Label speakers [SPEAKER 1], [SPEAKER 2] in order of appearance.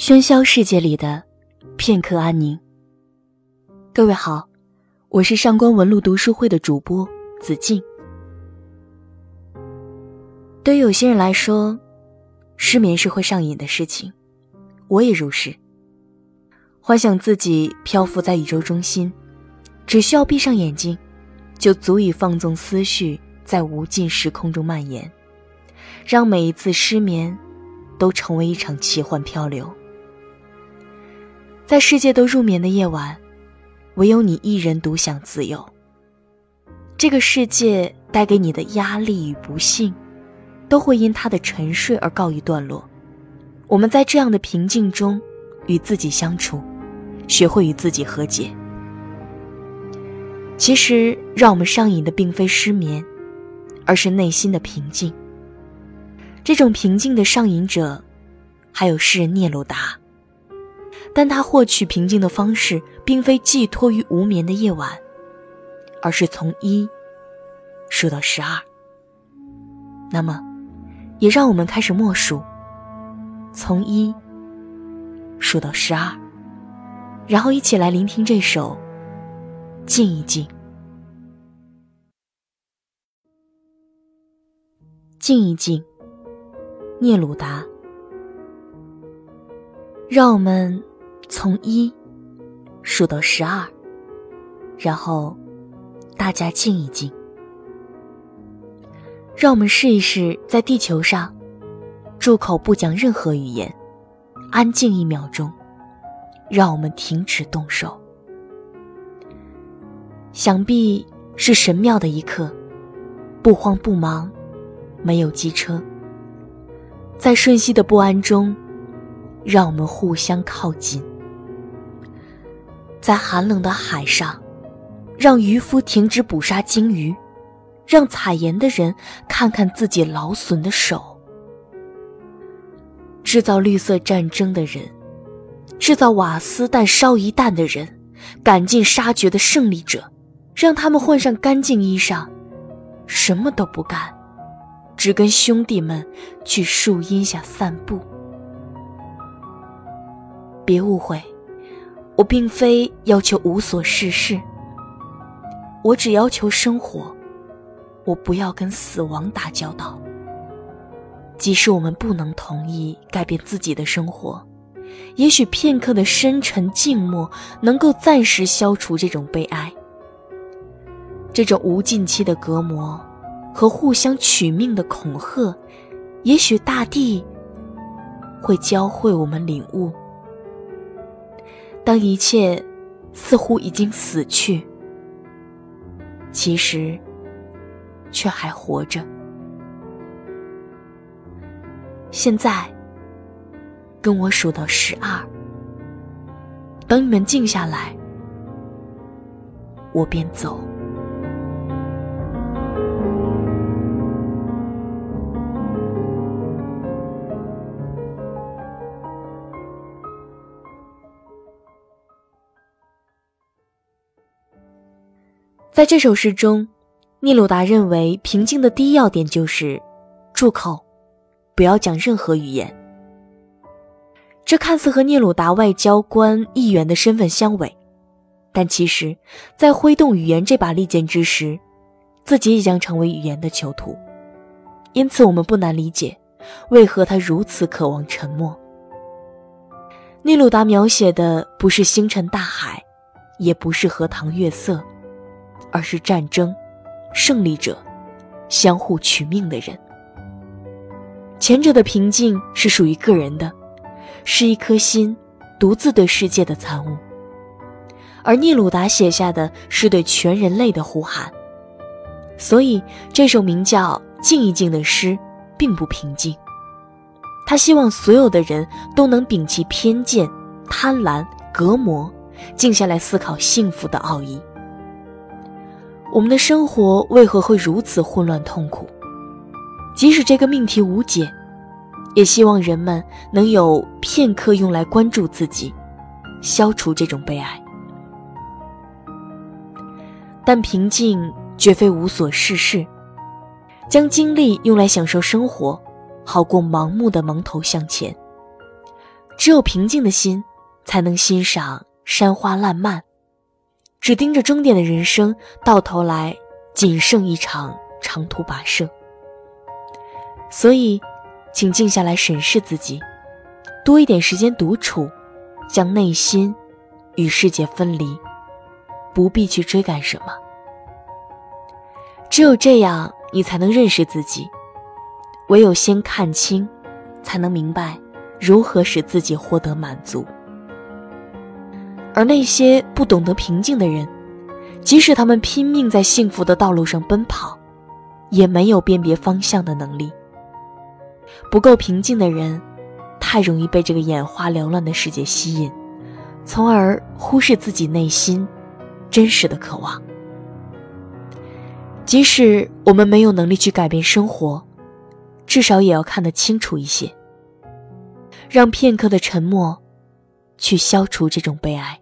[SPEAKER 1] 喧嚣世界里的片刻安宁。各位好，我是上官文路读书会的主播子静。对于有些人来说，失眠是会上瘾的事情，我也如是。幻想自己漂浮在宇宙中心，只需要闭上眼睛，就足以放纵思绪在无尽时空中蔓延，让每一次失眠都成为一场奇幻漂流。在世界都入眠的夜晚，唯有你一人独享自由。这个世界带给你的压力与不幸，都会因他的沉睡而告一段落。我们在这样的平静中，与自己相处，学会与自己和解。其实，让我们上瘾的并非失眠，而是内心的平静。这种平静的上瘾者，还有诗人聂鲁达。但他获取平静的方式，并非寄托于无眠的夜晚，而是从一数到十二。那么，也让我们开始默数，从一数到十二，然后一起来聆听这首《静一静》。静一静，聂鲁达。让我们。从一数到十二，然后大家静一静。让我们试一试，在地球上住口不讲任何语言，安静一秒钟。让我们停止动手。想必是神妙的一刻，不慌不忙，没有机车，在瞬息的不安中，让我们互相靠近。在寒冷的海上，让渔夫停止捕杀鲸鱼，让采盐的人看看自己劳损的手。制造绿色战争的人，制造瓦斯弹烧一弹的人，赶尽杀绝的胜利者，让他们换上干净衣裳，什么都不干，只跟兄弟们去树荫下散步。别误会。我并非要求无所事事，我只要求生活。我不要跟死亡打交道。即使我们不能同意改变自己的生活，也许片刻的深沉静默能够暂时消除这种悲哀。这种无尽期的隔膜和互相取命的恐吓，也许大地会教会我们领悟。当一切似乎已经死去，其实却还活着。现在，跟我数到十二。等你们静下来，我便走。在这首诗中，聂鲁达认为平静的第一要点就是住口，不要讲任何语言。这看似和聂鲁达外交官议员的身份相违，但其实，在挥动语言这把利剑之时，自己也将成为语言的囚徒。因此，我们不难理解为何他如此渴望沉默。聂鲁达描写的不是星辰大海，也不是荷塘月色。而是战争，胜利者，相互取命的人。前者的平静是属于个人的，是一颗心独自对世界的参悟；而聂鲁达写下的是对全人类的呼喊。所以这首名叫《静一静》的诗并不平静。他希望所有的人都能摒弃偏见、贪婪、隔膜，静下来思考幸福的奥义。我们的生活为何会如此混乱痛苦？即使这个命题无解，也希望人们能有片刻用来关注自己，消除这种悲哀。但平静绝非无所事事，将精力用来享受生活，好过盲目的蒙头向前。只有平静的心，才能欣赏山花烂漫。只盯着终点的人生，到头来仅剩一场长途跋涉。所以，请静下来审视自己，多一点时间独处，将内心与世界分离，不必去追赶什么。只有这样，你才能认识自己。唯有先看清，才能明白如何使自己获得满足。而那些不懂得平静的人，即使他们拼命在幸福的道路上奔跑，也没有辨别方向的能力。不够平静的人，太容易被这个眼花缭乱的世界吸引，从而忽视自己内心真实的渴望。即使我们没有能力去改变生活，至少也要看得清楚一些，让片刻的沉默去消除这种悲哀。